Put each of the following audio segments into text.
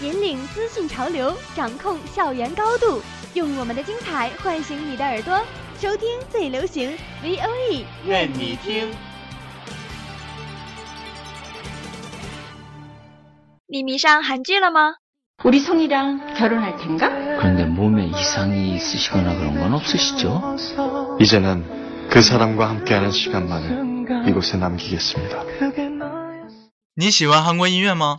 引领资讯潮流，掌控校园高度，用我们的精彩唤醒你的耳朵，收听最流行 V O E，愿你听。你迷上韩剧了吗？ 우리 성이랑 결혼할 텐가? 그런데 몸에 이상이 있으시거나 그런 건 없으시죠? 이제는 그 사람과 함께하는 시간만을 이곳에 남기겠습니다. 你喜欢韩国音乐吗？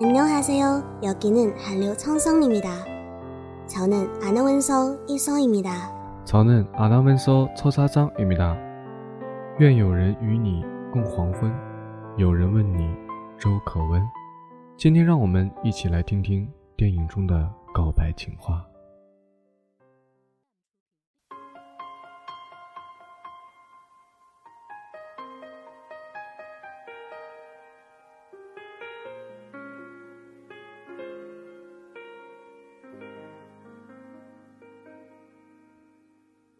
안녕하세요. 여기는 한류 청성입니다. 저는 아나운서 이성입니다. 저는 아나운서 처사장입니다. 愿有人与你共黄昏，有人问你粥可温。今天让我们一起来听听电影中的告白情话。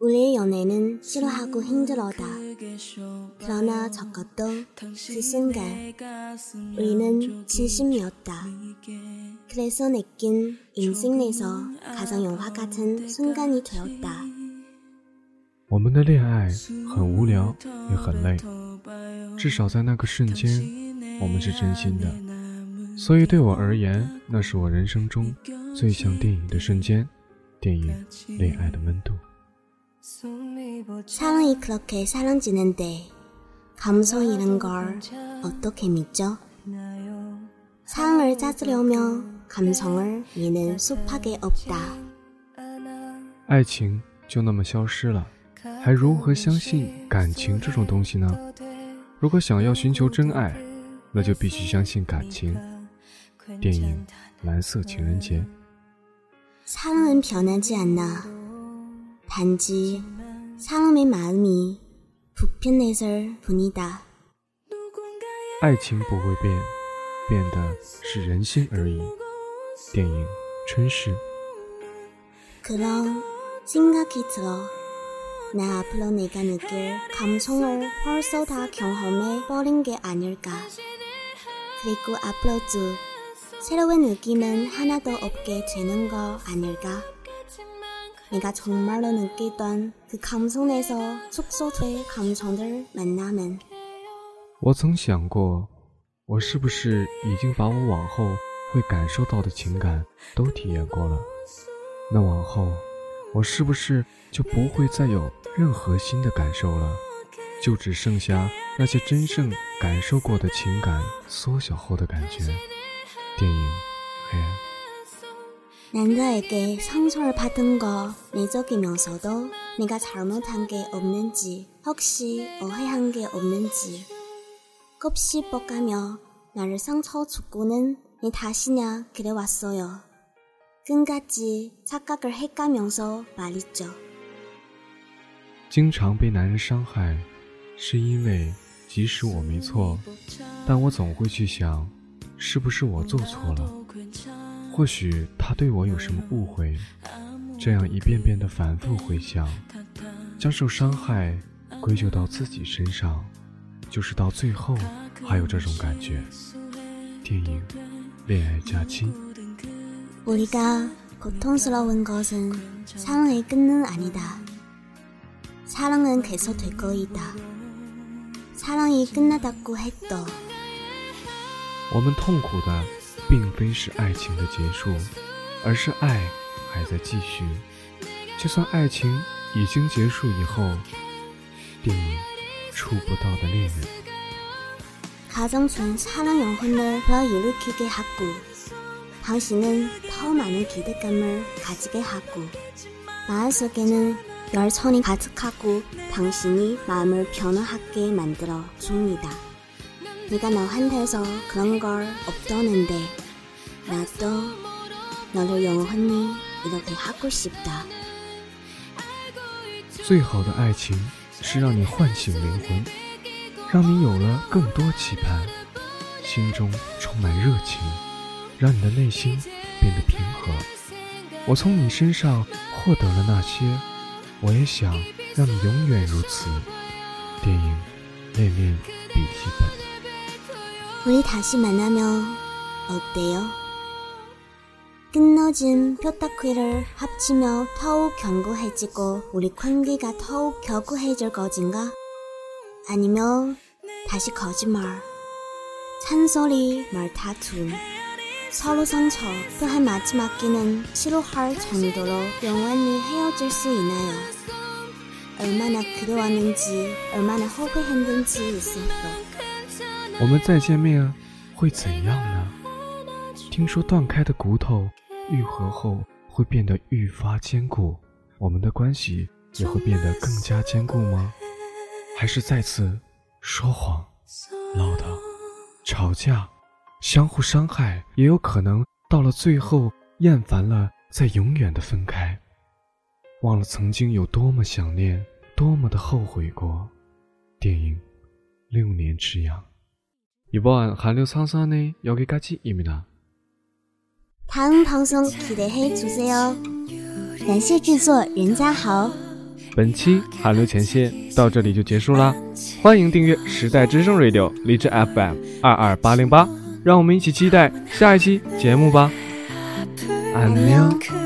우리의 연애는 싫어하고 힘들어다. 그러나 저것도 그 순간 우리는 진심이었다. 그래서 내낀 인생 내서 가장 영화 같은 순간이 되었다. 我们的恋爱很无聊，也很累，至少在那个瞬间，我们是真心的。所以对我而言，那是我人生中最像电影的瞬间，电影《恋爱的温度》。 사랑이 그렇게 사랑지는데 감성이란 걸 어떻게 믿죠? 사랑을 찾으려면 감성을 믿는 수밖에 없다. 爱情就那么消失了，还如何相信感情这种东西呢？如果想要寻求真爱，那就必须相信感情。电影《蓝色情人节》。 사랑은 변하지 않아. 단지 사람의 마음이 불편해서 뿐이다. 爱情不会变，变的是人心而已。电影《春逝》。 그런 생각이 들어. 나 앞으로 내가 느낄 감성을 벌써 다 경험해 버린 게 아닐까. 그리고 앞으로도 새로운 느낌은 하나도 없게 되는 거 아닐까. 내가 정말로 느끼던 그 감성 내서 축소될 감성들 만나면 我曾想过，我是不是已经把我往后会感受到的情感都体验过了？那往后，我是不是就不会再有任何新的感受了？就只剩下那些真正感受过的情感缩小后的感觉。电影《黑暗》。 남자에게 상처를 받은 거 내적이면서도 내가 잘못한 게 없는지 혹시 오해한 게 없는지 곱씹어가며 나를 상처 주고는 내 다시냐 그래왔어요. 끝까지 착각을 해가면서 말이죠. 经常被男人伤害，是因为即使我没错，但我总会去想，是不是我做错了？ 或许他对我有什么误会？这样一遍遍的反复回想，将受伤害归咎到自己身上，就是到最后还有这种感觉。电影《恋爱假期》。 우리가 고통스러운 것은 사랑의 끝은 아니다. 사랑은 계속 될 거이다. 사랑이 끝나다고 해도 我们痛苦的， 并非是爱情的结束，而是爱还在继续。就算爱情已经结束以后，电影《触不到的恋人》。 가정촌 사랑 영혼을 불러일으키게 하고 당신은 더 많은 기대감을 가지게 하고 마음속에는 열천이 가득하고 당신이 마음을 변화하게 만들어 줍니다. 네가 너한테서 그런 걸 없더는데 나도 너를 영원히 이렇게 하고 싶다. 最好的爱情是让你唤醒灵魂，让你有了更多期盼，心中充满热情，让你的内心变得平和。我从你身上获得了那些，我也想让你永远如此。电影《恋恋笔记本》。 우리 다시 만나면 어때요? 끊어진 뼈다귀를 합치며 더욱 견고해지고 우리 관계가 더욱 견고해질 것인가? 아니면 다시 거짓말, 찬소리, 말다툼, 서로 상처 또한 마지막 끼는 치료할 정도로 영원히 헤어질 수 있나요? 얼마나 그리웠는지 얼마나 후회했는지 있었어. 我们再见面会怎样呢？听说断开的骨头愈合后会变得愈发坚固，我们的关系也会变得更加坚固吗？还是再次说谎、唠叨、吵架、相互伤害，也有可能到了最后厌烦了，再永远的分开，忘了曾经有多么想念，多么的后悔过。电影《六年之痒》。이번 한류 상선의 여기까지입니다. 다음 방송 기대해 주세요. 感谢制作任家豪。本期韩流前线到这里就结束啦，欢迎订阅时代之声 Radio 荔枝 FM 二二八零八，让我们一起期待下一期节目吧。安녕。